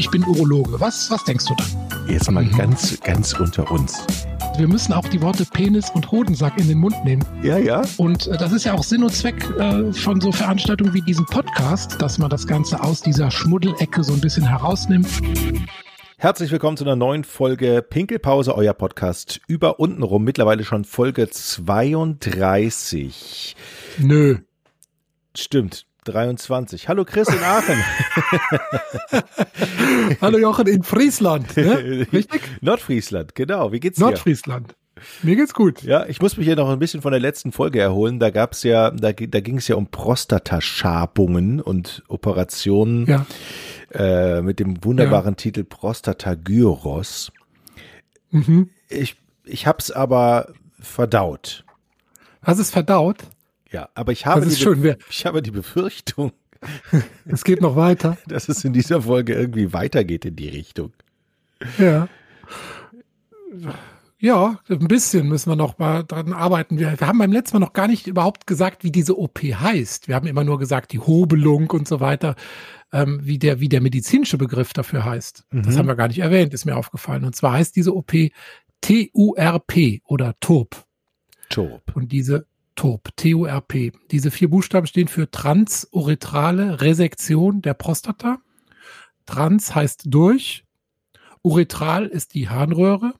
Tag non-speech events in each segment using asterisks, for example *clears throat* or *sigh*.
ich bin Urologe. Was, was denkst du dann? Jetzt mal mhm. ganz, ganz unter uns. Wir müssen auch die Worte Penis und Hodensack in den Mund nehmen. Ja, ja. Und äh, das ist ja auch Sinn und Zweck äh, von so Veranstaltungen wie diesem Podcast, dass man das Ganze aus dieser Schmuddelecke so ein bisschen herausnimmt. Herzlich willkommen zu einer neuen Folge Pinkelpause, euer Podcast über untenrum. Mittlerweile schon Folge 32. Nö. Stimmt. 23. Hallo Chris in Aachen. *laughs* Hallo Jochen in Friesland. Ne? *laughs* Richtig? Nordfriesland, genau. Wie geht's dir? Nordfriesland. Mir geht's gut. Ja, ich muss mich hier noch ein bisschen von der letzten Folge erholen. Da gab's ja, da, da ging es ja um Prostataschabungen und Operationen ja. äh, mit dem wunderbaren ja. Titel Prostatagyros. Mhm. Ich, ich hab's aber verdaut. Hast es verdaut? Ja, aber ich habe, die, schön, ich habe die Befürchtung, *laughs* es geht noch weiter, *laughs* dass es in dieser Folge irgendwie weitergeht in die Richtung. Ja. Ja, ein bisschen müssen wir noch mal dran arbeiten. Wir, wir, haben beim letzten Mal noch gar nicht überhaupt gesagt, wie diese OP heißt. Wir haben immer nur gesagt, die Hobelung und so weiter, ähm, wie, der, wie der medizinische Begriff dafür heißt. Mhm. Das haben wir gar nicht erwähnt, ist mir aufgefallen. Und zwar heißt diese OP TURP oder TOP. TOP. Und diese TORP, T-O-R-P. Diese vier Buchstaben stehen für transuretrale Resektion der Prostata. Trans heißt durch, uretral ist die Harnröhre,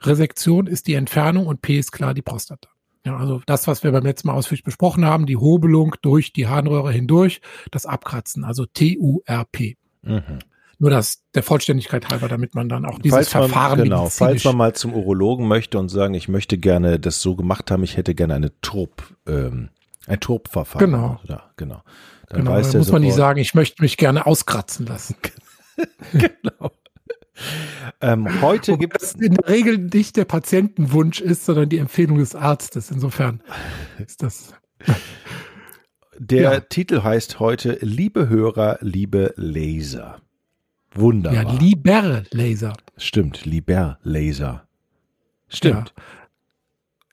Resektion ist die Entfernung und P ist klar die Prostata. Ja, also das, was wir beim letzten Mal ausführlich besprochen haben, die Hobelung durch die Harnröhre hindurch, das Abkratzen, also T-U-R-P. Mhm. Nur das der Vollständigkeit halber, damit man dann auch dieses falls Verfahren man, Genau, falls man mal zum Urologen möchte und sagen, ich möchte gerne das so gemacht haben, ich hätte gerne eine Turb, ähm, ein Turbverfahren. Genau. Oder, genau. Dann genau, weiß dann muss man nicht sagen, ich möchte mich gerne auskratzen lassen. *laughs* genau. Ähm, heute gibt es in der Regel nicht der Patientenwunsch ist, sondern die Empfehlung des Arztes. Insofern ist das. Der ja. Titel heißt heute Liebe Hörer, liebe Laser. Wunderbar. Ja, Liber-Laser. Stimmt, Liber-Laser. Stimmt. Ja.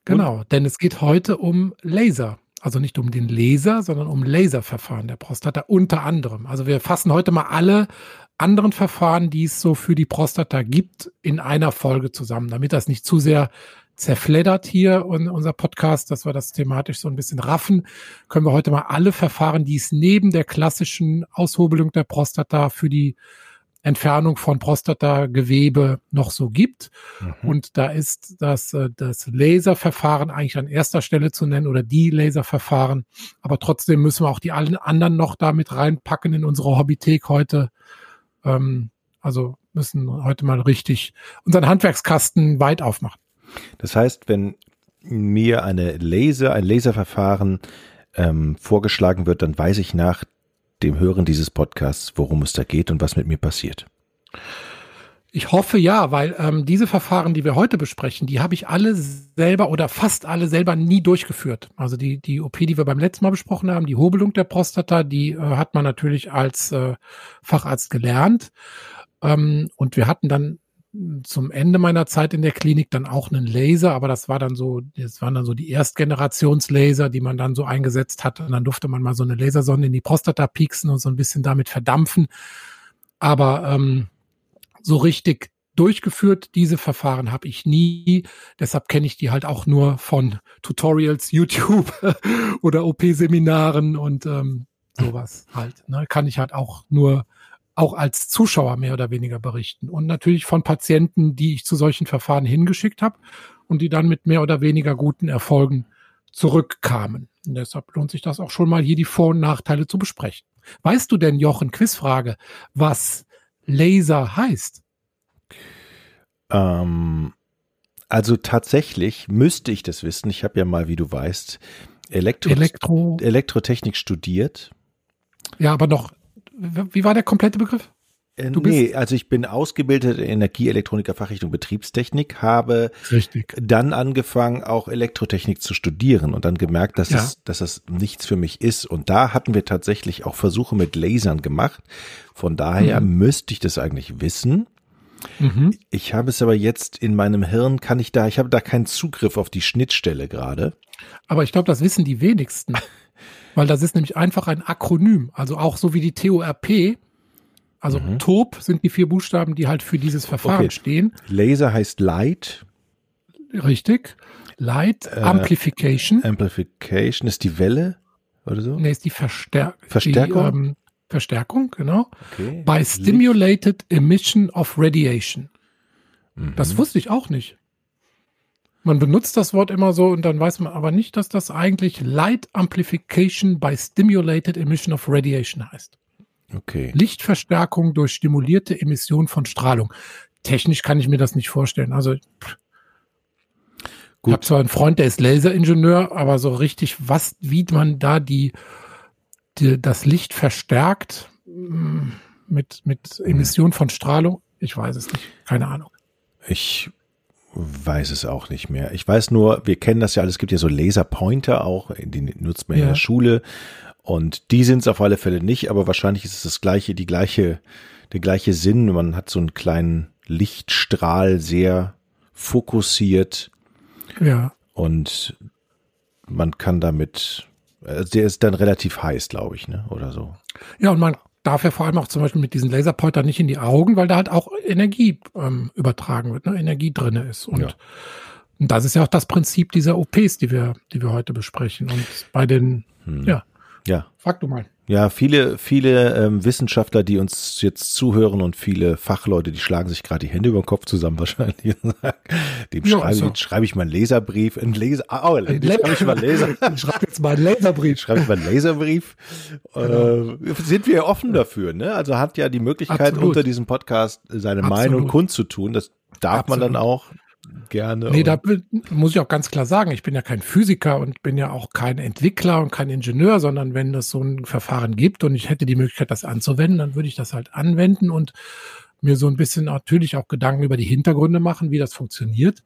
Genau, Und? denn es geht heute um Laser. Also nicht um den Laser, sondern um Laserverfahren der Prostata unter anderem. Also wir fassen heute mal alle anderen Verfahren, die es so für die Prostata gibt, in einer Folge zusammen, damit das nicht zu sehr zerfleddert hier und unser Podcast, dass wir das thematisch so ein bisschen raffen, können wir heute mal alle Verfahren, die es neben der klassischen Aushobelung der Prostata für die Entfernung von Prostatagewebe noch so gibt. Mhm. Und da ist das, äh, das Laserverfahren eigentlich an erster Stelle zu nennen oder die Laserverfahren. Aber trotzdem müssen wir auch die allen anderen noch damit reinpacken in unsere Hobbythek heute. Ähm, also müssen heute mal richtig unseren Handwerkskasten weit aufmachen. Das heißt, wenn mir eine Laser, ein Laserverfahren ähm, vorgeschlagen wird, dann weiß ich nach dem Hören dieses Podcasts, worum es da geht und was mit mir passiert? Ich hoffe ja, weil ähm, diese Verfahren, die wir heute besprechen, die habe ich alle selber oder fast alle selber nie durchgeführt. Also die, die OP, die wir beim letzten Mal besprochen haben, die Hobelung der Prostata, die äh, hat man natürlich als äh, Facharzt gelernt. Ähm, und wir hatten dann zum Ende meiner Zeit in der Klinik dann auch einen Laser, aber das war dann so, das waren dann so die Erstgenerationslaser, die man dann so eingesetzt hat. Und dann durfte man mal so eine Lasersonde in die Prostata pieksen und so ein bisschen damit verdampfen. Aber ähm, so richtig durchgeführt, diese Verfahren habe ich nie. Deshalb kenne ich die halt auch nur von Tutorials, YouTube *laughs* oder OP-Seminaren und ähm, sowas halt. Ne? Kann ich halt auch nur auch als Zuschauer mehr oder weniger berichten. Und natürlich von Patienten, die ich zu solchen Verfahren hingeschickt habe und die dann mit mehr oder weniger guten Erfolgen zurückkamen. Und deshalb lohnt sich das auch schon mal hier die Vor- und Nachteile zu besprechen. Weißt du denn, Jochen, Quizfrage, was Laser heißt? Ähm, also tatsächlich müsste ich das wissen. Ich habe ja mal, wie du weißt, Elektro Elektro Elektrotechnik studiert. Ja, aber noch wie war der komplette Begriff? Äh, du nee, also ich bin ausgebildeter Energieelektroniker Fachrichtung Betriebstechnik, habe Richtig. dann angefangen, auch Elektrotechnik zu studieren und dann gemerkt, dass, ja. es, dass es nichts für mich ist. Und da hatten wir tatsächlich auch Versuche mit Lasern gemacht. Von daher mhm. müsste ich das eigentlich wissen. Mhm. Ich habe es aber jetzt in meinem Hirn, kann ich da, ich habe da keinen Zugriff auf die Schnittstelle gerade. Aber ich glaube, das wissen die wenigsten. *laughs* Weil das ist nämlich einfach ein Akronym. Also auch so wie die TORP Also mhm. TOP sind die vier Buchstaben, die halt für dieses Verfahren okay. stehen. Laser heißt Light. Richtig. Light äh, Amplification. Amplification ist die Welle oder so? Nee, ist die Verstär Verstärkung. Die, ähm, Verstärkung, genau. Okay. By Stimulated Emission of Radiation. Mhm. Das wusste ich auch nicht. Man benutzt das Wort immer so und dann weiß man aber nicht, dass das eigentlich Light Amplification by Stimulated Emission of Radiation heißt. Okay. Lichtverstärkung durch stimulierte Emission von Strahlung. Technisch kann ich mir das nicht vorstellen. Also Gut. ich habe zwar einen Freund, der ist Laseringenieur, aber so richtig, was, wie man da die, die das Licht verstärkt mm, mit, mit Emission von Strahlung, ich weiß es nicht. Keine Ahnung. Ich weiß es auch nicht mehr. Ich weiß nur, wir kennen das ja alles, es gibt ja so Laserpointer auch, die nutzt man ja. in der Schule. Und die sind es auf alle Fälle nicht, aber wahrscheinlich ist es das gleiche, die gleiche, der gleiche Sinn. Man hat so einen kleinen Lichtstrahl sehr fokussiert. Ja. Und man kann damit, also der ist dann relativ heiß, glaube ich, ne? Oder so. Ja, und man darf ja vor allem auch zum Beispiel mit diesen Laserpointer nicht in die Augen, weil da halt auch Energie ähm, übertragen wird, ne? Energie drinne ist. Und, ja. und das ist ja auch das Prinzip dieser OPs, die wir, die wir heute besprechen. Und bei den, hm. ja. Ja. Frag du mal. Ja, viele, viele ähm, Wissenschaftler, die uns jetzt zuhören und viele Fachleute, die schlagen sich gerade die Hände über den Kopf zusammen *laughs* wahrscheinlich. Dem ja, schreibe, so. ich, schreibe ich mal einen Leserbrief, einen Leser, oh, ein schreibe ich mal Leser. ich schreibe jetzt mal einen Leserbrief. Schreibe ich mal einen Leserbrief. *laughs* Genau. Äh, sind wir offen dafür, ne? Also hat ja die Möglichkeit, Absolut. unter diesem Podcast seine Absolut. Meinung kundzutun. Das darf Absolut. man dann auch gerne. Nee, da muss ich auch ganz klar sagen, ich bin ja kein Physiker und bin ja auch kein Entwickler und kein Ingenieur, sondern wenn es so ein Verfahren gibt und ich hätte die Möglichkeit, das anzuwenden, dann würde ich das halt anwenden und mir so ein bisschen natürlich auch Gedanken über die Hintergründe machen, wie das funktioniert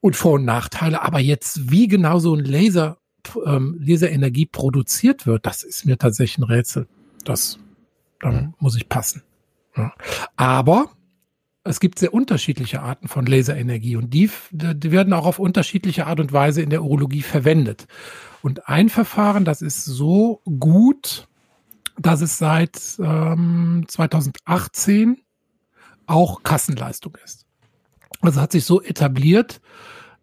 und Vor- und Nachteile. Aber jetzt, wie genau so ein Laser, ähm, Laserenergie produziert wird, das ist mir tatsächlich ein Rätsel. Das, da mhm. muss ich passen. Ja. Aber es gibt sehr unterschiedliche Arten von Laserenergie und die, die, werden auch auf unterschiedliche Art und Weise in der Urologie verwendet. Und ein Verfahren, das ist so gut, dass es seit ähm, 2018 auch Kassenleistung ist. Also hat sich so etabliert,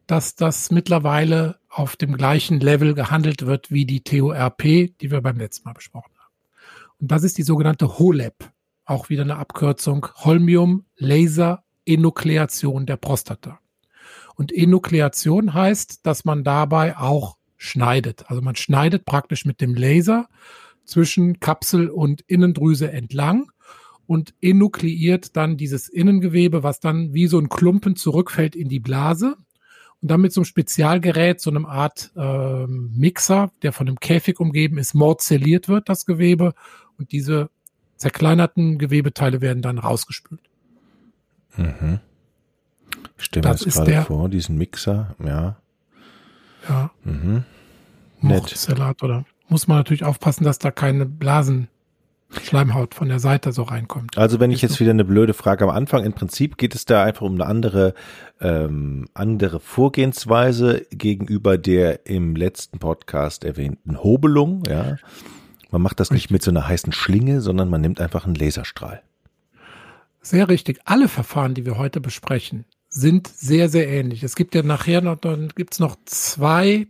dass das mittlerweile auf dem gleichen Level gehandelt wird wie die TORP, die wir beim letzten Mal besprochen haben. Und das ist die sogenannte HOLEP auch wieder eine Abkürzung, Holmium Laser Enukleation der Prostata. Und Enukleation heißt, dass man dabei auch schneidet. Also man schneidet praktisch mit dem Laser zwischen Kapsel und Innendrüse entlang und enukleiert dann dieses Innengewebe, was dann wie so ein Klumpen zurückfällt in die Blase und dann mit so einem Spezialgerät, so einem Art äh, Mixer, der von einem Käfig umgeben ist, morzelliert wird, das Gewebe und diese zerkleinerten Gewebeteile werden dann rausgespült. Mhm. Ich stelle mir das, gerade vor, diesen Mixer, ja. Ja. Mhm. Salat oder muss man natürlich aufpassen, dass da keine Blasen Schleimhaut von der Seite so reinkommt. Also wenn ich jetzt wieder eine blöde Frage am Anfang, im Prinzip geht es da einfach um eine andere, ähm, andere Vorgehensweise gegenüber der im letzten Podcast erwähnten Hobelung, ja. Man macht das nicht mit so einer heißen Schlinge, sondern man nimmt einfach einen Laserstrahl. Sehr richtig. Alle Verfahren, die wir heute besprechen, sind sehr, sehr ähnlich. Es gibt ja nachher noch, dann gibt es noch zwei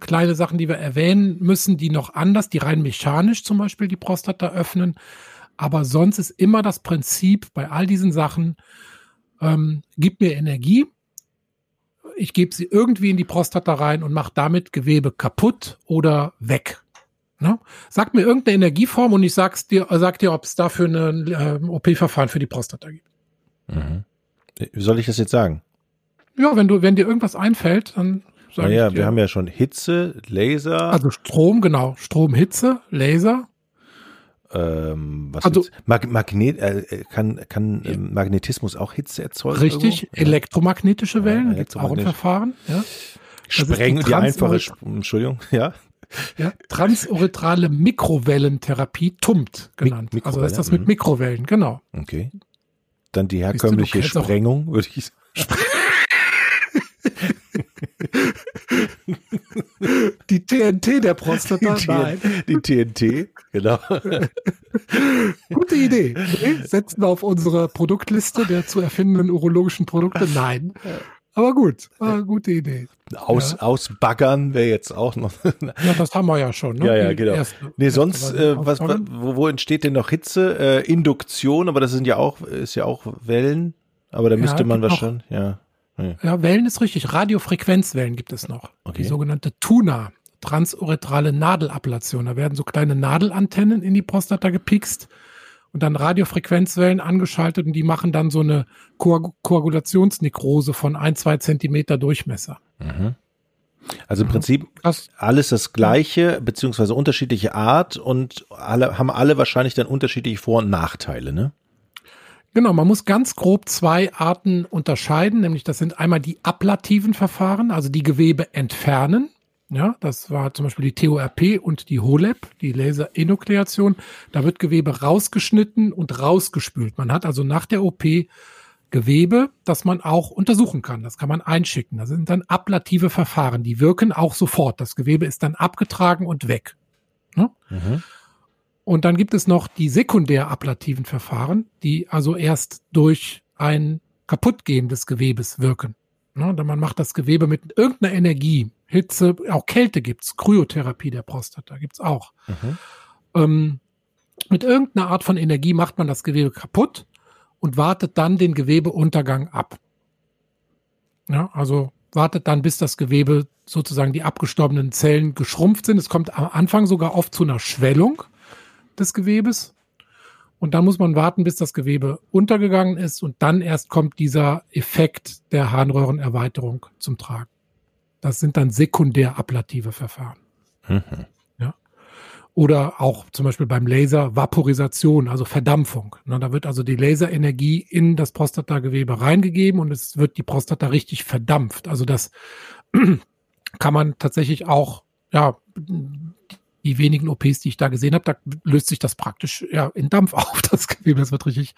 kleine Sachen, die wir erwähnen müssen, die noch anders, die rein mechanisch zum Beispiel die Prostata öffnen. Aber sonst ist immer das Prinzip bei all diesen Sachen, ähm, gib mir Energie, ich gebe sie irgendwie in die Prostata rein und mache damit Gewebe kaputt oder weg. Ne? Sag mir irgendeine Energieform und ich sag's dir, sag dir, ob es dafür ein äh, OP-Verfahren für die Prostata gibt. Mhm. Wie soll ich das jetzt sagen? Ja, wenn du, wenn dir irgendwas einfällt, dann sag naja, ich dir. wir haben ja schon Hitze, Laser. Also Strom, genau. Strom, Hitze, Laser. Ähm, was also, Mag Magnet, äh, kann, kann ja. Magnetismus auch Hitze erzeugen? Richtig, irgendwo? elektromagnetische Wellen, ja, elektromagnetisch. auch ein Verfahren. Ja. Sprengen, die, die einfache, Entschuldigung, *laughs* ja. Ja, transuretrale Mikrowellentherapie, TUMT genannt. Mik also ist das mit mhm. Mikrowellen, genau. Okay. Dann die herkömmliche du, Sprengung, würde ich sagen. *laughs* Die TNT der Prostata? Die, Nein. Die TNT, genau. *laughs* Gute Idee. Setzen wir auf unsere Produktliste der zu erfindenden urologischen Produkte? Nein. Aber gut, äh, gute Idee. Aus, ja. Ausbaggern wäre jetzt auch noch. *laughs* ja, das haben wir ja schon. Ne? Ja, ja, genau. Erste, nee, sonst, äh, was, wo, wo entsteht denn noch Hitze? Äh, Induktion, aber das sind ja auch, ist ja auch Wellen. Aber da ja, müsste man wahrscheinlich, ja. Ja, Wellen ist richtig. Radiofrequenzwellen gibt es noch. Okay. Die sogenannte TUNA, transuretrale Nadelablation. Da werden so kleine Nadelantennen in die Prostata gepikst und dann Radiofrequenzwellen angeschaltet und die machen dann so eine Koag Koagulationsnekrose von ein, zwei Zentimeter Durchmesser. Mhm. Also im Prinzip das, alles das gleiche, beziehungsweise unterschiedliche Art und alle haben alle wahrscheinlich dann unterschiedliche Vor- und Nachteile, ne? Genau, man muss ganz grob zwei Arten unterscheiden, nämlich das sind einmal die ablativen Verfahren, also die Gewebe entfernen. Ja, das war zum Beispiel die TORP und die HOLEP, die Laserenukleation. Da wird Gewebe rausgeschnitten und rausgespült. Man hat also nach der OP Gewebe, das man auch untersuchen kann. Das kann man einschicken. Das sind dann ablative Verfahren. Die wirken auch sofort. Das Gewebe ist dann abgetragen und weg. Ja? Mhm. Und dann gibt es noch die sekundär ablativen Verfahren, die also erst durch ein Kaputtgehen des Gewebes wirken. Ja, man macht das Gewebe mit irgendeiner Energie, Hitze, auch Kälte gibt's, Kryotherapie der Prostata gibt's auch. Mhm. Ähm, mit irgendeiner Art von Energie macht man das Gewebe kaputt und wartet dann den Gewebeuntergang ab. Ja, also wartet dann, bis das Gewebe sozusagen die abgestorbenen Zellen geschrumpft sind. Es kommt am Anfang sogar oft zu einer Schwellung des Gewebes. Und dann muss man warten, bis das Gewebe untergegangen ist und dann erst kommt dieser Effekt der Harnröhrenerweiterung zum Tragen. Das sind dann sekundär ablative Verfahren. Mhm. Ja. Oder auch zum Beispiel beim Laser Vaporisation, also Verdampfung. Na, da wird also die Laserenergie in das Prostatagewebe reingegeben und es wird die Prostata richtig verdampft. Also das *clears throat* kann man tatsächlich auch ja, die wenigen OPs, die ich da gesehen habe, da löst sich das praktisch ja in Dampf *laughs* auf, das Gewebe. Das wird richtig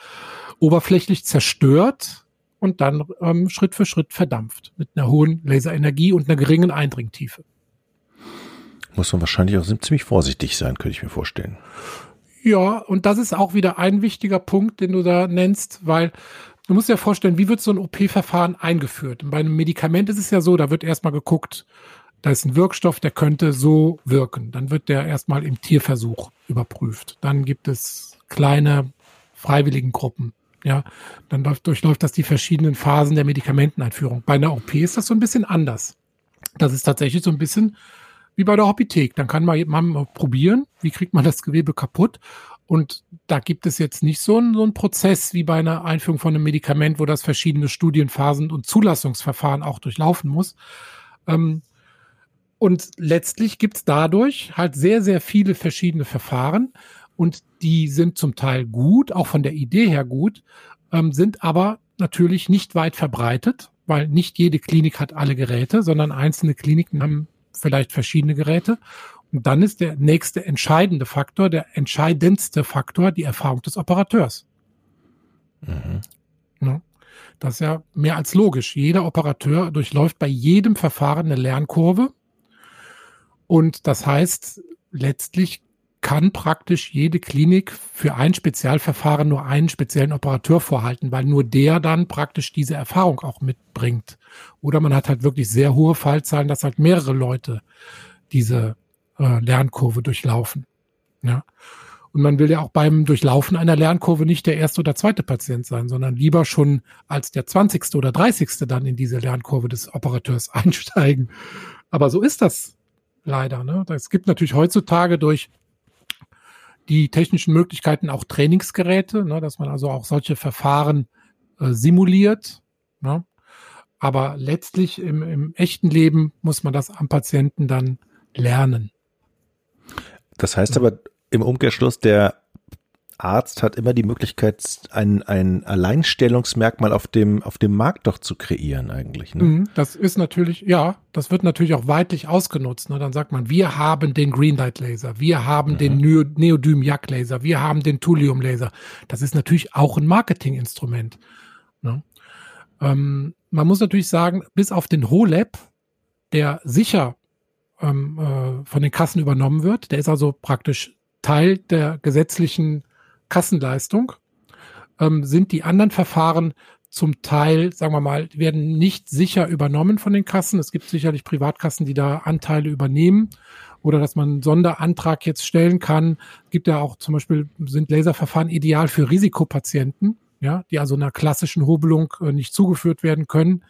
oberflächlich zerstört und dann ähm, Schritt für Schritt verdampft mit einer hohen Laserenergie und einer geringen Eindringtiefe. Muss man wahrscheinlich auch ziemlich vorsichtig sein, könnte ich mir vorstellen. Ja, und das ist auch wieder ein wichtiger Punkt, den du da nennst, weil du musst dir vorstellen, wie wird so ein OP-Verfahren eingeführt? Und bei einem Medikament ist es ja so, da wird erstmal geguckt, da ist ein Wirkstoff, der könnte so wirken. Dann wird der erstmal im Tierversuch überprüft. Dann gibt es kleine freiwilligen Gruppen. Ja, dann läuft, durchläuft das die verschiedenen Phasen der Medikamenteneinführung. Bei einer OP ist das so ein bisschen anders. Das ist tatsächlich so ein bisschen wie bei der Hobbythek. Dann kann man mal probieren, wie kriegt man das Gewebe kaputt. Und da gibt es jetzt nicht so einen, so einen Prozess wie bei einer Einführung von einem Medikament, wo das verschiedene Studienphasen und Zulassungsverfahren auch durchlaufen muss. Ähm, und letztlich gibt's dadurch halt sehr, sehr viele verschiedene Verfahren und die sind zum Teil gut, auch von der Idee her gut, ähm, sind aber natürlich nicht weit verbreitet, weil nicht jede Klinik hat alle Geräte, sondern einzelne Kliniken haben vielleicht verschiedene Geräte. Und dann ist der nächste entscheidende Faktor, der entscheidendste Faktor, die Erfahrung des Operateurs. Mhm. Ja, das ist ja mehr als logisch. Jeder Operateur durchläuft bei jedem Verfahren eine Lernkurve und das heißt, letztlich kann praktisch jede Klinik für ein Spezialverfahren nur einen speziellen Operateur vorhalten, weil nur der dann praktisch diese Erfahrung auch mitbringt. Oder man hat halt wirklich sehr hohe Fallzahlen, dass halt mehrere Leute diese äh, Lernkurve durchlaufen. Ja. Und man will ja auch beim Durchlaufen einer Lernkurve nicht der erste oder zweite Patient sein, sondern lieber schon als der zwanzigste oder dreißigste dann in diese Lernkurve des Operateurs *laughs* einsteigen. Aber so ist das Leider. Ne? Es gibt natürlich heutzutage durch die technischen Möglichkeiten auch Trainingsgeräte, ne, dass man also auch solche Verfahren äh, simuliert. Ne? Aber letztlich im, im echten Leben muss man das am Patienten dann lernen. Das heißt aber im Umkehrschluss, der Arzt hat immer die Möglichkeit, ein, ein Alleinstellungsmerkmal auf dem, auf dem Markt doch zu kreieren eigentlich. Ne? Mhm, das ist natürlich, ja, das wird natürlich auch weitlich ausgenutzt. Ne? Dann sagt man, wir haben den Greenlight Laser, wir haben mhm. den Neodym Yak Laser, wir haben den Thulium Laser. Das ist natürlich auch ein Marketinginstrument. Ne? Ähm, man muss natürlich sagen, bis auf den HoLab, der sicher ähm, äh, von den Kassen übernommen wird. Der ist also praktisch Teil der gesetzlichen Kassenleistung. Ähm, sind die anderen Verfahren zum Teil, sagen wir mal, werden nicht sicher übernommen von den Kassen. Es gibt sicherlich Privatkassen, die da Anteile übernehmen oder dass man einen Sonderantrag jetzt stellen kann. Gibt ja auch zum Beispiel, sind Laserverfahren ideal für Risikopatienten, ja, die also einer klassischen Hobelung äh, nicht zugeführt werden können,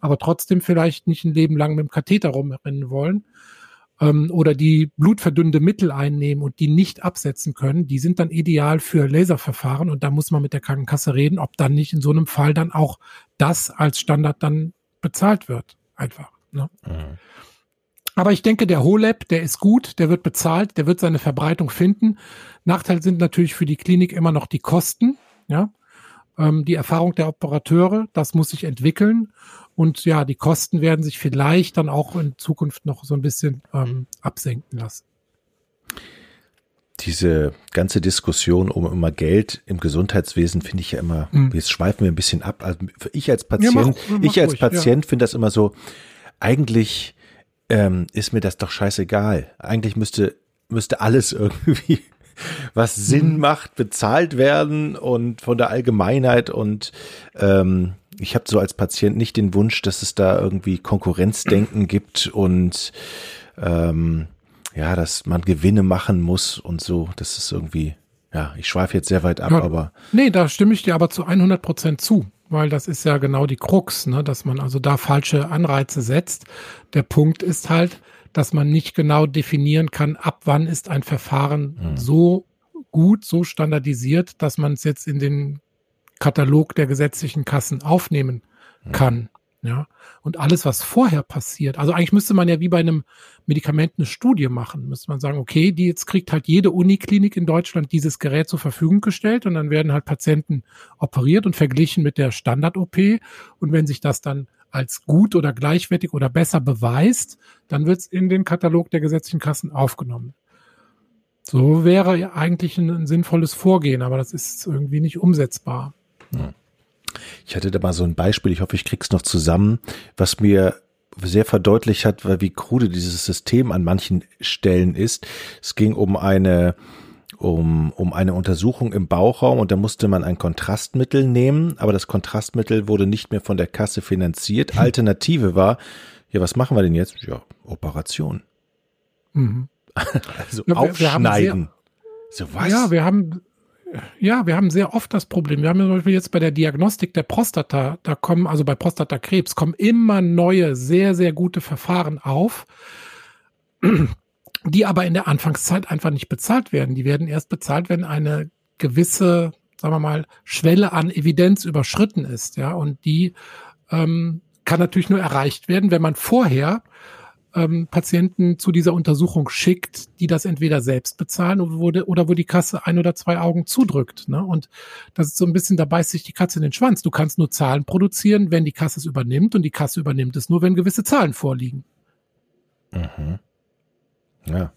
aber trotzdem vielleicht nicht ein Leben lang mit dem Katheter rumrennen wollen ähm, oder die blutverdünnende Mittel einnehmen und die nicht absetzen können, die sind dann ideal für Laserverfahren und da muss man mit der Krankenkasse reden, ob dann nicht in so einem Fall dann auch das als Standard dann bezahlt wird. Einfach. Ne? Mhm. Aber ich denke, der HoLab, der ist gut, der wird bezahlt, der wird seine Verbreitung finden. Nachteil sind natürlich für die Klinik immer noch die Kosten, ja. Ähm, die Erfahrung der Operateure, das muss sich entwickeln. Und ja, die Kosten werden sich vielleicht dann auch in Zukunft noch so ein bisschen ähm, absenken lassen. Diese ganze Diskussion um immer Geld im Gesundheitswesen finde ich ja immer, hm. jetzt schweifen wir ein bisschen ab. Also ich als Patient, ja, mach, mach ich als ruhig, Patient ja. finde das immer so, eigentlich ähm, ist mir das doch scheißegal. Eigentlich müsste, müsste alles *laughs* irgendwie was Sinn hm. macht, bezahlt werden und von der Allgemeinheit und ähm, ich habe so als Patient nicht den Wunsch, dass es da irgendwie Konkurrenzdenken gibt und ähm, ja, dass man Gewinne machen muss und so. Das ist irgendwie, ja, ich schweife jetzt sehr weit ab, ja, aber. Nee, da stimme ich dir aber zu 100 Prozent zu, weil das ist ja genau die Krux, ne, dass man also da falsche Anreize setzt. Der Punkt ist halt, dass man nicht genau definieren kann, ab wann ist ein Verfahren hm. so gut, so standardisiert, dass man es jetzt in den Katalog der gesetzlichen Kassen aufnehmen kann. Ja. Und alles, was vorher passiert, also eigentlich müsste man ja wie bei einem Medikament eine Studie machen. Müsste man sagen, okay, die jetzt kriegt halt jede Uniklinik in Deutschland dieses Gerät zur Verfügung gestellt und dann werden halt Patienten operiert und verglichen mit der Standard-OP. Und wenn sich das dann als gut oder gleichwertig oder besser beweist, dann wird es in den Katalog der gesetzlichen Kassen aufgenommen. So wäre eigentlich ein, ein sinnvolles Vorgehen, aber das ist irgendwie nicht umsetzbar. Ich hatte da mal so ein Beispiel, ich hoffe, ich krieg's noch zusammen, was mir sehr verdeutlicht hat, wie krude dieses System an manchen Stellen ist. Es ging um eine um, um eine Untersuchung im Bauchraum und da musste man ein Kontrastmittel nehmen, aber das Kontrastmittel wurde nicht mehr von der Kasse finanziert. Hm. Alternative war, ja, was machen wir denn jetzt? Ja, Operation. Mhm. *laughs* Also ja, wir, aufschneiden. Wir so was? Ja, wir haben ja, wir haben sehr oft das Problem. Wir haben zum Beispiel jetzt bei der Diagnostik der Prostata, da kommen, also bei Prostatakrebs, kommen immer neue, sehr, sehr gute Verfahren auf, die aber in der Anfangszeit einfach nicht bezahlt werden. Die werden erst bezahlt, wenn eine gewisse, sagen wir mal, Schwelle an Evidenz überschritten ist, ja, und die ähm, kann natürlich nur erreicht werden, wenn man vorher ähm, Patienten zu dieser Untersuchung schickt, die das entweder selbst bezahlen oder wo, de, oder wo die Kasse ein oder zwei Augen zudrückt. Ne? Und das ist so ein bisschen, da beißt sich die Katze in den Schwanz. Du kannst nur Zahlen produzieren, wenn die Kasse es übernimmt und die Kasse übernimmt es nur, wenn gewisse Zahlen vorliegen. Mhm. Ja.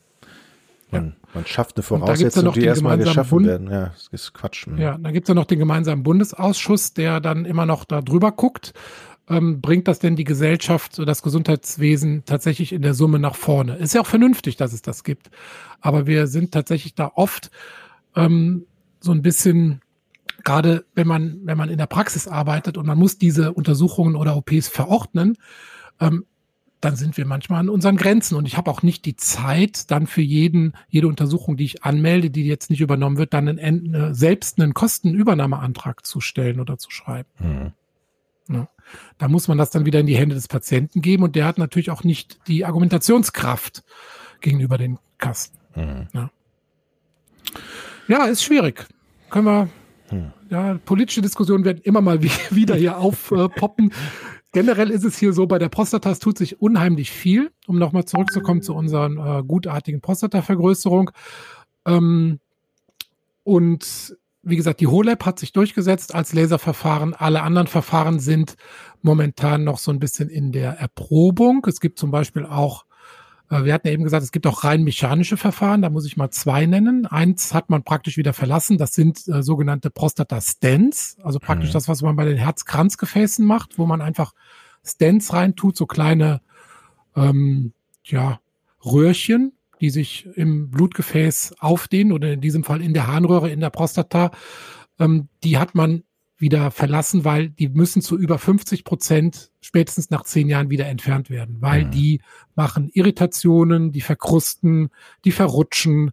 Man, man schafft eine Voraussetzung, ja die erstmal geschaffen Bund werden. Ja, das ist Quatsch. Ja, dann gibt's ja noch den gemeinsamen Bundesausschuss, der dann immer noch da drüber guckt ähm, bringt das denn die Gesellschaft, das Gesundheitswesen tatsächlich in der Summe nach vorne? Ist ja auch vernünftig, dass es das gibt. Aber wir sind tatsächlich da oft ähm, so ein bisschen, gerade wenn man, wenn man in der Praxis arbeitet und man muss diese Untersuchungen oder OPs verordnen, ähm, dann sind wir manchmal an unseren Grenzen. Und ich habe auch nicht die Zeit, dann für jeden, jede Untersuchung, die ich anmelde, die jetzt nicht übernommen wird, dann einen, äh, selbst einen Kostenübernahmeantrag zu stellen oder zu schreiben. Mhm. Ja. Da muss man das dann wieder in die Hände des Patienten geben und der hat natürlich auch nicht die Argumentationskraft gegenüber den Kasten. Mhm. Ja. ja. ist schwierig. Können wir, mhm. ja, politische Diskussionen werden immer mal *laughs* wieder hier aufpoppen. Generell ist es hier so, bei der Prostata tut sich unheimlich viel, um nochmal zurückzukommen zu unserer äh, gutartigen Prostatavergrößerung. Ähm, und wie gesagt, die HoLab hat sich durchgesetzt als Laserverfahren. Alle anderen Verfahren sind momentan noch so ein bisschen in der Erprobung. Es gibt zum Beispiel auch, äh, wir hatten ja eben gesagt, es gibt auch rein mechanische Verfahren. Da muss ich mal zwei nennen. Eins hat man praktisch wieder verlassen. Das sind äh, sogenannte Prostata-Stents. Also praktisch mhm. das, was man bei den Herzkranzgefäßen macht, wo man einfach Stents reintut, so kleine, ähm, ja, Röhrchen, die sich im Blutgefäß aufdehnen oder in diesem Fall in der Harnröhre, in der Prostata. Ähm, die hat man wieder verlassen, weil die müssen zu über 50 Prozent spätestens nach zehn Jahren wieder entfernt werden, weil mhm. die machen Irritationen, die verkrusten, die verrutschen.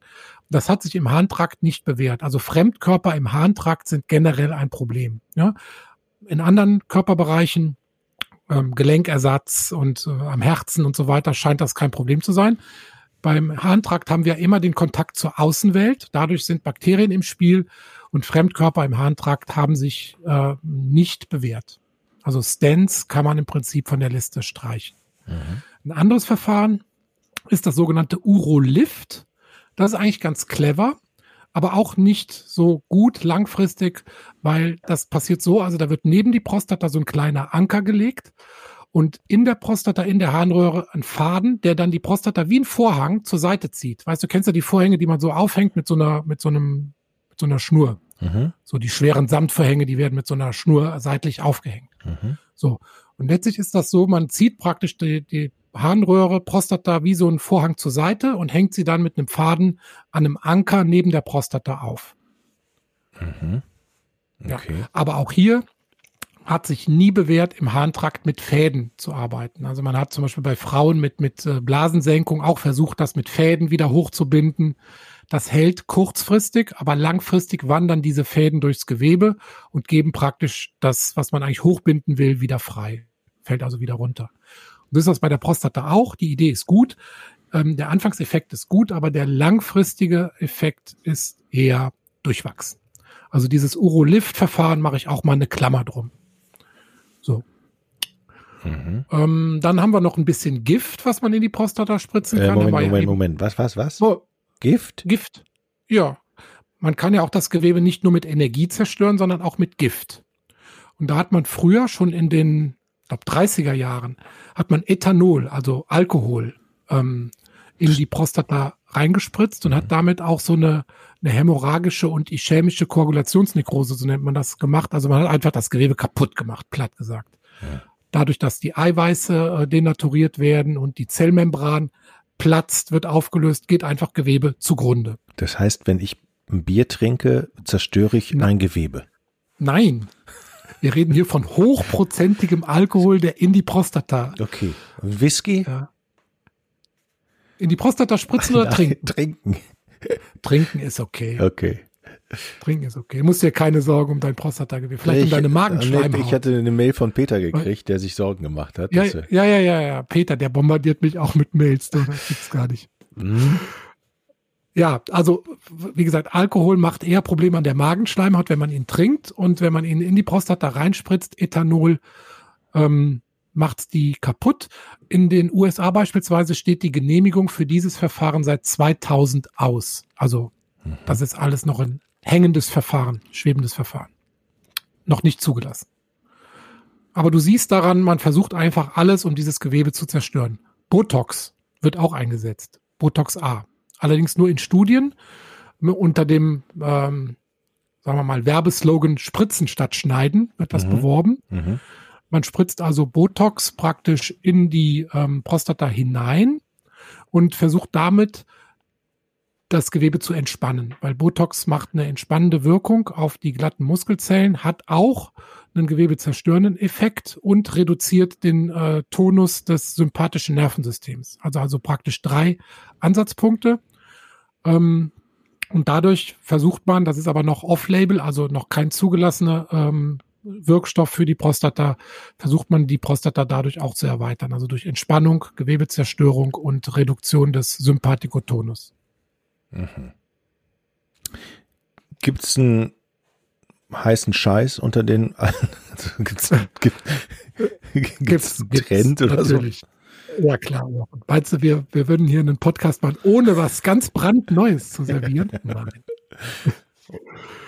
Das hat sich im Harntrakt nicht bewährt. Also Fremdkörper im Harntrakt sind generell ein Problem. Ja? In anderen Körperbereichen, ähm, Gelenkersatz und äh, am Herzen und so weiter, scheint das kein Problem zu sein. Beim Harntrakt haben wir immer den Kontakt zur Außenwelt. Dadurch sind Bakterien im Spiel und Fremdkörper im Harntrakt haben sich äh, nicht bewährt. Also Stents kann man im Prinzip von der Liste streichen. Mhm. Ein anderes Verfahren ist das sogenannte Urolift. Das ist eigentlich ganz clever, aber auch nicht so gut langfristig, weil das passiert so, also da wird neben die Prostata so ein kleiner Anker gelegt und in der Prostata, in der Harnröhre ein Faden, der dann die Prostata wie ein Vorhang zur Seite zieht. Weißt du, kennst ja die Vorhänge, die man so aufhängt mit so einer, mit so einem, mit so einer Schnur. Mhm. So die schweren Samtvorhänge, die werden mit so einer Schnur seitlich aufgehängt. Mhm. So. Und letztlich ist das so, man zieht praktisch die, die Harnröhre, Prostata wie so ein Vorhang zur Seite und hängt sie dann mit einem Faden an einem Anker neben der Prostata auf. Mhm. Okay. Ja. Aber auch hier hat sich nie bewährt, im Harntrakt mit Fäden zu arbeiten. Also man hat zum Beispiel bei Frauen mit, mit äh, Blasensenkung auch versucht, das mit Fäden wieder hochzubinden. Das hält kurzfristig, aber langfristig wandern diese Fäden durchs Gewebe und geben praktisch das, was man eigentlich hochbinden will, wieder frei. Fällt also wieder runter. Und das ist das bei der Prostata auch. Die Idee ist gut. Ähm, der Anfangseffekt ist gut, aber der langfristige Effekt ist eher durchwachsen. Also dieses Urolift-Verfahren mache ich auch mal eine Klammer drum. So. Mhm. Ähm, dann haben wir noch ein bisschen Gift, was man in die Prostata spritzen äh, kann. Moment, Moment, ja Moment. Was, was, was? Oh, Gift? Gift. Ja. Man kann ja auch das Gewebe nicht nur mit Energie zerstören, sondern auch mit Gift. Und da hat man früher schon in den, ich glaube, 30er Jahren, hat man Ethanol, also Alkohol, ähm, in die Prostata reingespritzt und hat mhm. damit auch so eine, eine hämorrhagische und ischämische Koagulationsnekrose, so nennt man das, gemacht. Also man hat einfach das Gewebe kaputt gemacht, platt gesagt. Ja. Dadurch, dass die Eiweiße äh, denaturiert werden und die Zellmembran platzt, wird aufgelöst, geht einfach Gewebe zugrunde. Das heißt, wenn ich ein Bier trinke, zerstöre ich Na, ein Gewebe. Nein. Wir reden hier von hochprozentigem Alkohol, der in die Prostata. Okay. Whisky? Ja. In die Prostata spritzen oder Nein, trinken? Trinken. Trinken ist okay. Okay. Trinken ist okay. Du musst dir keine Sorgen um dein Prostatagewebe, vielleicht ich, um deine Magenschleimhaut. Ich hatte eine Mail von Peter gekriegt, der sich Sorgen gemacht hat. Ja, ja, ja, ja, ja. Peter, der bombardiert mich auch mit Mails. Das *laughs* gibt's gar nicht. Mhm. Ja, also wie gesagt, Alkohol macht eher Probleme an der Magenschleimhaut, wenn man ihn trinkt und wenn man ihn in die Prostata reinspritzt, Ethanol ähm, macht die kaputt. In den USA beispielsweise steht die Genehmigung für dieses Verfahren seit 2000 aus. Also mhm. das ist alles noch ein hängendes Verfahren, schwebendes Verfahren. Noch nicht zugelassen. Aber du siehst daran, man versucht einfach alles, um dieses Gewebe zu zerstören. Botox wird auch eingesetzt. Botox A. Allerdings nur in Studien unter dem, ähm, sagen wir mal, Werbeslogan Spritzen statt Schneiden wird das mhm. beworben. Mhm. Man spritzt also Botox praktisch in die ähm, Prostata hinein und versucht damit das Gewebe zu entspannen, weil Botox macht eine entspannende Wirkung auf die glatten Muskelzellen, hat auch einen gewebezerstörenden Effekt und reduziert den äh, Tonus des sympathischen Nervensystems. Also also praktisch drei Ansatzpunkte. Ähm, und dadurch versucht man, das ist aber noch off-label, also noch kein zugelassener ähm, Wirkstoff für die Prostata, versucht man die Prostata dadurch auch zu erweitern. Also durch Entspannung, Gewebezerstörung und Reduktion des Sympathikotonus. Mhm. Gibt es einen heißen Scheiß unter den *laughs* also gibt's, gibt, gibt's einen Trend oder natürlich. so? Ja, klar. Meinst du, wir, wir würden hier einen Podcast machen, ohne was ganz brandneues zu servieren? *laughs* Nein. *laughs*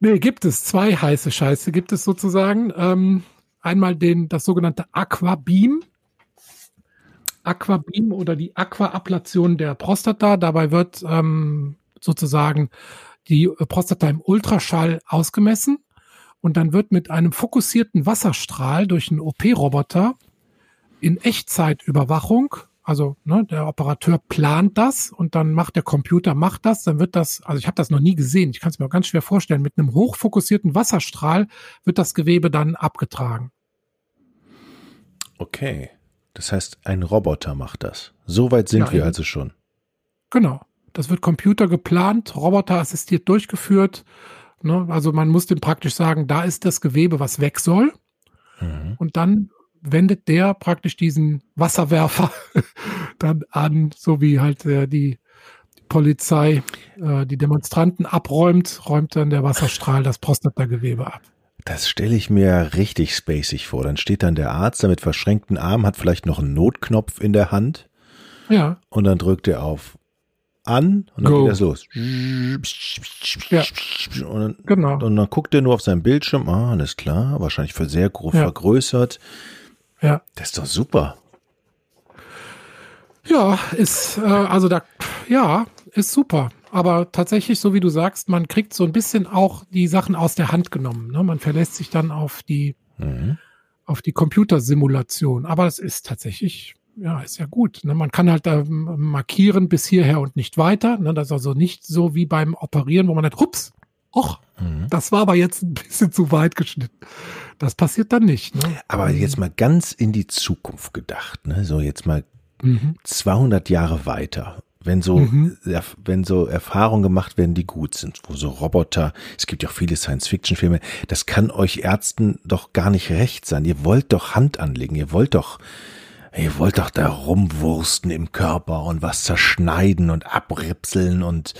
nee, gibt es zwei heiße Scheiße, gibt es sozusagen. Ähm, einmal den, das sogenannte Aquabeam. Aquabeam oder die Aquaablation der Prostata. Dabei wird ähm, sozusagen die Prostata im Ultraschall ausgemessen und dann wird mit einem fokussierten Wasserstrahl durch einen OP-Roboter in Echtzeitüberwachung Also ne, der Operateur plant das und dann macht der Computer macht das, dann wird das, also ich habe das noch nie gesehen, ich kann es mir auch ganz schwer vorstellen, mit einem hochfokussierten Wasserstrahl wird das Gewebe dann abgetragen. Okay. Das heißt, ein Roboter macht das. So weit sind ja, wir also schon. Genau. Das wird Computer geplant, Roboter assistiert durchgeführt. Ne? Also man muss dem praktisch sagen, da ist das Gewebe, was weg soll. Mhm. Und dann wendet der praktisch diesen Wasserwerfer *laughs* dann an, so wie halt äh, die, Polizei äh, die Demonstranten abräumt, räumt dann der Wasserstrahl das Prostatagewebe ab. Das stelle ich mir richtig spacig vor. Dann steht dann der Arzt da mit verschränkten Armen, hat vielleicht noch einen Notknopf in der Hand. Ja. Und dann drückt er auf an und dann Go. geht das los. Ja. Und dann, genau. und dann guckt er nur auf seinen Bildschirm. Ah, alles klar. Wahrscheinlich für sehr groß ja. vergrößert. Ja. Das ist doch super. Ja, ist, äh, also da, ja, ist super. Aber tatsächlich, so wie du sagst, man kriegt so ein bisschen auch die Sachen aus der Hand genommen. Ne? Man verlässt sich dann auf die, mhm. auf die Computersimulation. Aber es ist tatsächlich, ja, ist ja gut. Ne? Man kann halt äh, markieren bis hierher und nicht weiter. Ne? Das ist also nicht so wie beim Operieren, wo man halt, hups, och, mhm. das war aber jetzt ein bisschen zu weit geschnitten. Das passiert dann nicht. Ne? Aber jetzt mal ganz in die Zukunft gedacht, ne? so jetzt mal mhm. 200 Jahre weiter wenn so, mhm. wenn so Erfahrungen gemacht werden, die gut sind, wo so Roboter, es gibt ja auch viele Science-Fiction-Filme, das kann euch Ärzten doch gar nicht recht sein. Ihr wollt doch Hand anlegen, ihr wollt doch, ihr wollt doch da rumwursten im Körper und was zerschneiden und abripseln und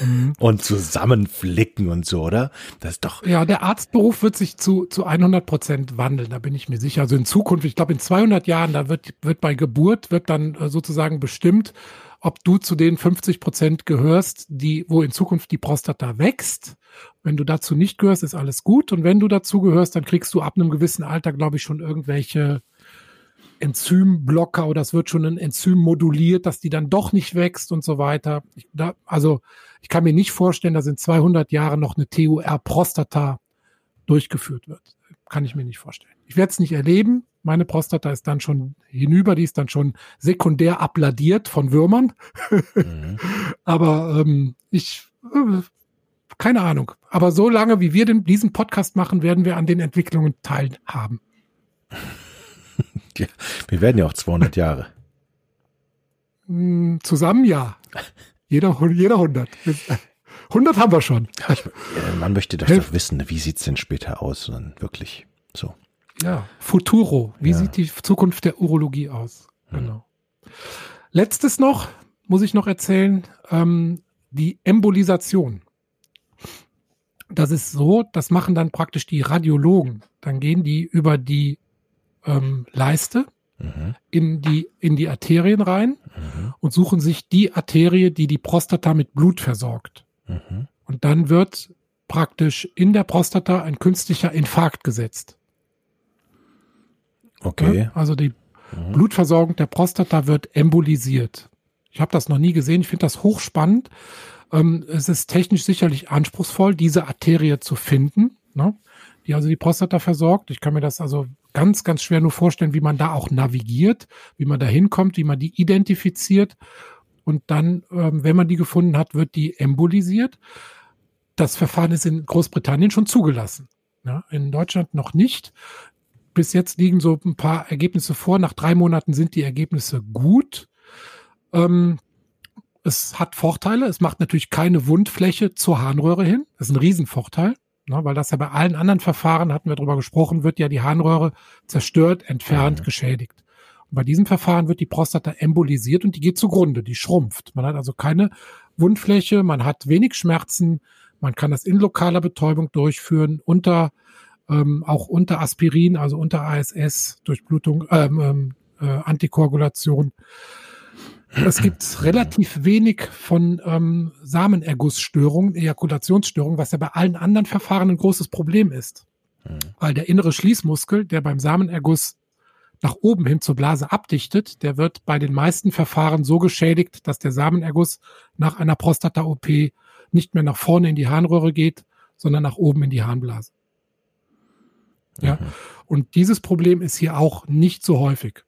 mhm. *laughs* und zusammenflicken und so, oder? Das ist doch. Ja, der Arztberuf wird sich zu, zu 100 Prozent wandeln, da bin ich mir sicher. Also in Zukunft, ich glaube in 200 Jahren, da wird, wird bei Geburt, wird dann äh, sozusagen bestimmt, ob du zu den 50 Prozent gehörst, die, wo in Zukunft die Prostata wächst. Wenn du dazu nicht gehörst, ist alles gut. Und wenn du dazu gehörst, dann kriegst du ab einem gewissen Alter, glaube ich, schon irgendwelche Enzymblocker oder es wird schon ein Enzym moduliert, dass die dann doch nicht wächst und so weiter. Ich, da, also ich kann mir nicht vorstellen, dass in 200 Jahren noch eine TUR-Prostata durchgeführt wird. Kann ich mir nicht vorstellen. Ich werde es nicht erleben. Meine Prostata ist dann schon hinüber, die ist dann schon sekundär abladiert von Würmern. Mhm. *laughs* Aber ähm, ich, äh, keine Ahnung. Aber so lange, wie wir den, diesen Podcast machen, werden wir an den Entwicklungen teilhaben. *laughs* *laughs* Ja, wir werden ja auch 200 Jahre. Hm, zusammen ja. Jeder, jeder 100. 100 haben wir schon. man möchte doch, doch wissen, wie sieht es denn später aus? Und wirklich so. Ja, Futuro. Wie ja. sieht die Zukunft der Urologie aus? Hm. Genau. Letztes noch, muss ich noch erzählen, ähm, die Embolisation. Das ist so, das machen dann praktisch die Radiologen. Dann gehen die über die ähm, Leiste mhm. in, die, in die Arterien rein mhm. und suchen sich die Arterie, die die Prostata mit Blut versorgt. Mhm. Und dann wird praktisch in der Prostata ein künstlicher Infarkt gesetzt. Okay. Ja, also die mhm. Blutversorgung der Prostata wird embolisiert. Ich habe das noch nie gesehen. Ich finde das hochspannend. Ähm, es ist technisch sicherlich anspruchsvoll, diese Arterie zu finden, ne? die also die Prostata versorgt. Ich kann mir das also ganz, ganz schwer nur vorstellen, wie man da auch navigiert, wie man da hinkommt, wie man die identifiziert. Und dann, ähm, wenn man die gefunden hat, wird die embolisiert. Das Verfahren ist in Großbritannien schon zugelassen. In Deutschland noch nicht. Bis jetzt liegen so ein paar Ergebnisse vor. Nach drei Monaten sind die Ergebnisse gut. Ähm, es hat Vorteile. Es macht natürlich keine Wundfläche zur Harnröhre hin. Das ist ein Riesenvorteil. Ne, weil das ja bei allen anderen Verfahren, hatten wir darüber gesprochen, wird ja die Harnröhre zerstört, entfernt, mhm. geschädigt. Und bei diesem Verfahren wird die Prostata embolisiert und die geht zugrunde, die schrumpft. Man hat also keine Wundfläche, man hat wenig Schmerzen, man kann das in lokaler Betäubung durchführen, unter ähm, auch unter Aspirin, also unter ASS, Durchblutung, ähm, ähm, äh, Antikoagulation. Es gibt relativ wenig von ähm, Samenergussstörungen, Ejakulationsstörungen, was ja bei allen anderen Verfahren ein großes Problem ist. Mhm. Weil der innere Schließmuskel, der beim Samenerguss nach oben hin zur Blase abdichtet, der wird bei den meisten Verfahren so geschädigt, dass der Samenerguss nach einer Prostata-OP nicht mehr nach vorne in die Harnröhre geht, sondern nach oben in die Harnblase. Ja. Mhm. Und dieses Problem ist hier auch nicht so häufig.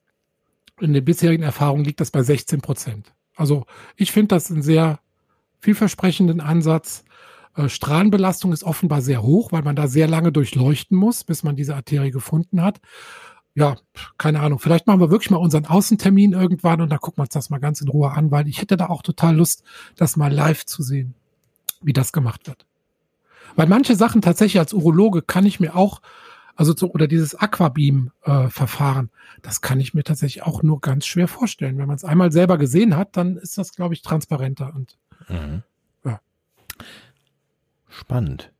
In den bisherigen Erfahrungen liegt das bei 16 Prozent. Also ich finde das einen sehr vielversprechenden Ansatz. Äh, Strahlenbelastung ist offenbar sehr hoch, weil man da sehr lange durchleuchten muss, bis man diese Arterie gefunden hat. Ja, keine Ahnung. Vielleicht machen wir wirklich mal unseren Außentermin irgendwann und dann gucken wir uns das mal ganz in Ruhe an, weil ich hätte da auch total Lust, das mal live zu sehen, wie das gemacht wird. Weil manche Sachen tatsächlich als Urologe kann ich mir auch, also zu, oder dieses Aquabeam-Verfahren, äh, das kann ich mir tatsächlich auch nur ganz schwer vorstellen. Wenn man es einmal selber gesehen hat, dann ist das, glaube ich, transparenter und mhm. ja. Spannend.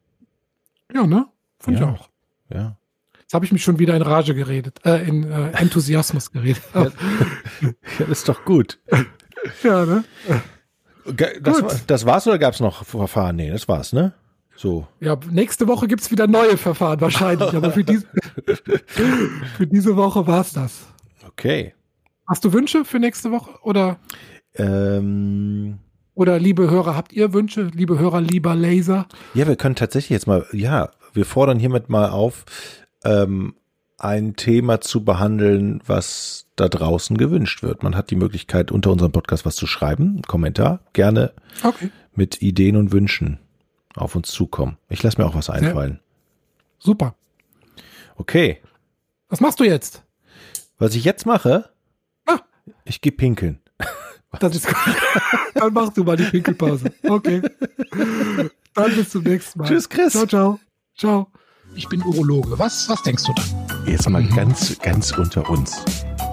Ja, ne? Fand ja. ich auch. Ja. Jetzt habe ich mich schon wieder in Rage geredet, äh, in äh, Enthusiasmus geredet. ja, das ist doch gut. *laughs* ja, ne? Das, war, das war's oder gab's noch Verfahren? Nee, das war's, ne? So. Ja, nächste Woche gibt's wieder neue Verfahren wahrscheinlich, aber für, dies, *laughs* für diese Woche war's das. Okay. Hast du Wünsche für nächste Woche oder? Ähm, oder liebe Hörer, habt ihr Wünsche? Liebe Hörer, lieber Laser? Ja, wir können tatsächlich jetzt mal, ja, wir fordern hiermit mal auf, ähm, ein Thema zu behandeln, was da draußen gewünscht wird. Man hat die Möglichkeit, unter unserem Podcast was zu schreiben, einen Kommentar, gerne okay. mit Ideen und Wünschen auf uns zukommen. Ich lasse mir auch was einfallen. Ja. Super. Okay. Was machst du jetzt? Was ich jetzt mache? Ah. Ich gehe pinkeln. *laughs* Das ist gut. *laughs* Dann machst du mal die Pinkelpause. Okay. Dann bis zum nächsten Mal. Tschüss, Chris. Ciao, ciao. Ciao. Ich bin Urologe. Was, was denkst du dann? Jetzt mal mhm. ganz, ganz unter uns.